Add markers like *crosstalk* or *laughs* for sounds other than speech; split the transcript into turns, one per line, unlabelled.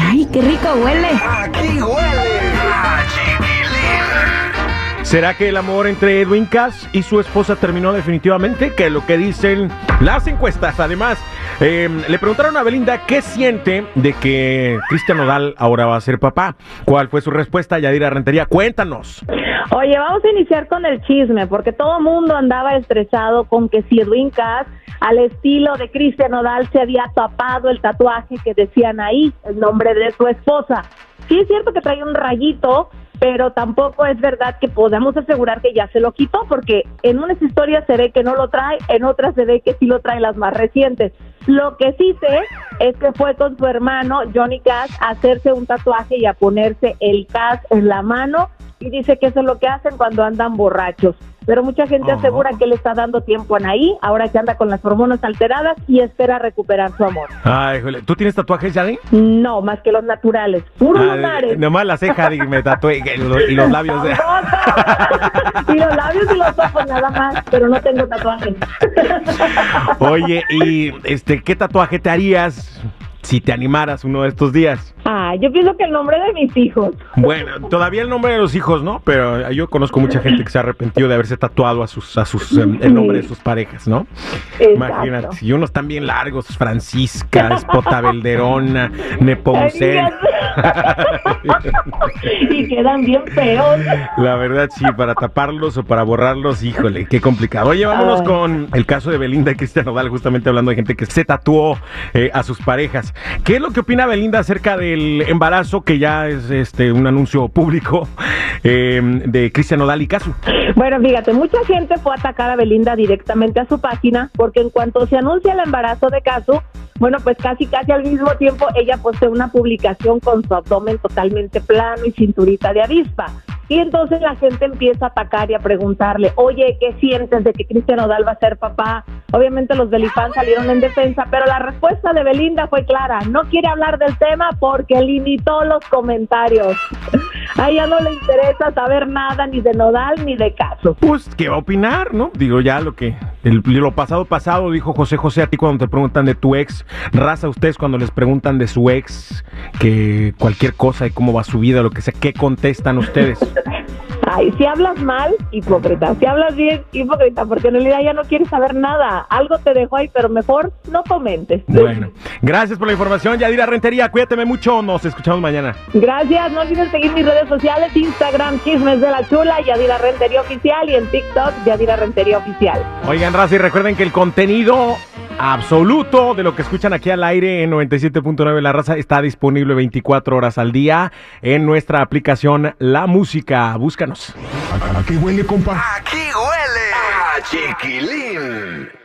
Ay, qué rico huele.
Aquí huele.
¿Será que el amor entre Edwin Cass y su esposa terminó definitivamente? Que es lo que dicen las encuestas. Además, eh, le preguntaron a Belinda qué siente de que Cristian Nodal ahora va a ser papá. ¿Cuál fue su respuesta? Yadira Rentería, cuéntanos.
Oye, vamos a iniciar con el chisme, porque todo mundo andaba estresado con que si Edwin Cass, al estilo de Cristian Nodal, se había tapado el tatuaje que decían ahí, el nombre de su esposa. Sí es cierto que trae un rayito, pero tampoco es verdad que podamos asegurar que ya se lo quitó, porque en unas historias se ve que no lo trae, en otras se ve que sí lo trae las más recientes. Lo que sí sé es que fue con su hermano Johnny Cass a hacerse un tatuaje y a ponerse el Cass en la mano y dice que eso es lo que hacen cuando andan borrachos. Pero mucha gente
Ajá.
asegura que le está dando tiempo en ahí, ahora que anda con las hormonas alteradas y espera recuperar su amor.
Ay, híjole. ¿Tú tienes tatuajes, Yadi?
No, más que los naturales, puros
Ah,
lunares.
nomás la ceja y me tatué y los labios. de- *laughs*
y los labios y los ojos nada más, pero no tengo tatuajes.
Oye, y este, ¿qué tatuaje te harías si te animaras uno de estos días?
Ah, yo pienso que el nombre de mis hijos.
Bueno, todavía el nombre de los hijos, ¿no? Pero yo conozco mucha gente que se ha arrepentido de haberse tatuado a sus, a sus, em, el nombre de sus parejas, ¿no?
Exacto.
Imagínate, y unos también largos, Francisca, Espota Belderona, Nepomuceno. *laughs*
y quedan bien feos.
La verdad, sí, para taparlos o para borrarlos, híjole, qué complicado. Oye, vámonos
Ay.
con el caso de Belinda y Cristian Nodal, justamente hablando de gente que se tatuó eh, a sus parejas. ¿Qué es lo que opina Belinda acerca del embarazo, que ya es este un anuncio público *laughs* eh, de Cristian Nodal y Casu?
Bueno, fíjate, mucha gente fue a atacar a Belinda directamente a su página porque en cuanto se anuncia el embarazo de Casu, bueno, pues casi casi al mismo tiempo ella posteó una publicación con su abdomen totalmente plano y cinturita de avispa. Y entonces la gente empieza a atacar y a preguntarle, oye, ¿qué sientes de que Cristian Odal va a ser papá? Obviamente los Belifans salieron en defensa, pero la respuesta de Belinda fue clara, no quiere hablar del tema porque limitó los comentarios. *laughs* A ella no le interesa saber nada ni de Nodal ni de Caso.
Pues, ¿qué va a opinar, no? Digo, ya lo que. el- lo pasado, pasado, dijo José José a ti cuando te preguntan de tu ex. Raza, ustedes cuando les preguntan de su ex, que cualquier cosa y cómo va su vida, lo que sea, ¿qué contestan ustedes? *laughs*
Ay, si hablas mal, hipócrita. Si hablas bien, hipócrita, porque en realidad ya no quieres saber nada. Algo te dejó ahí, pero mejor no comentes.
Bueno, gracias por la información, Yadira Rentería. Cuídate mucho, nos escuchamos mañana.
Gracias, no olvides seguir mis redes sociales, Instagram, Chismes de la Chula, Yadira Rentería Oficial y en TikTok, Yadira Rentería Oficial.
Oigan, Raza, y recuerden que el contenido absoluto de lo que escuchan aquí al aire en 97.9 La Raza está disponible 24 horas al día en nuestra aplicación La Música. Búscanos.
Aquí huele, compa. Aquí huele a chiquilín.